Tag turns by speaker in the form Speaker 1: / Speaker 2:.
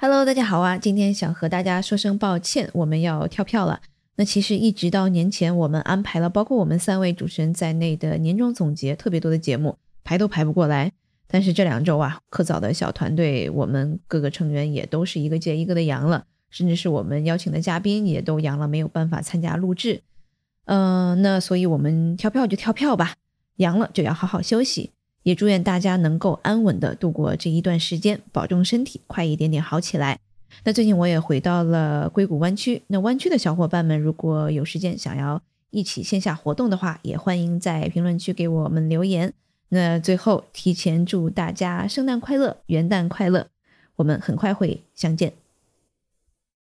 Speaker 1: Hello，大家好啊！今天想和大家说声抱歉，我们要跳票了。那其实一直到年前，我们安排了包括我们三位主持人在内的年终总结，特别多的节目排都排不过来。但是这两周啊，科早的小团队，我们各个成员也都是一个接一个的阳了，甚至是我们邀请的嘉宾也都阳了，没有办法参加录制。嗯，那所以我们跳票就跳票吧，阳了就要好好休息。也祝愿大家能够安稳的度过这一段时间，保重身体，快一点点好起来。那最近我也回到了硅谷湾区，那湾区的小伙伴们，如果有时间想要一起线下活动的话，也欢迎在评论区给我们留言。那最后提前祝大家圣诞快乐，元旦快乐，我们很快会相见。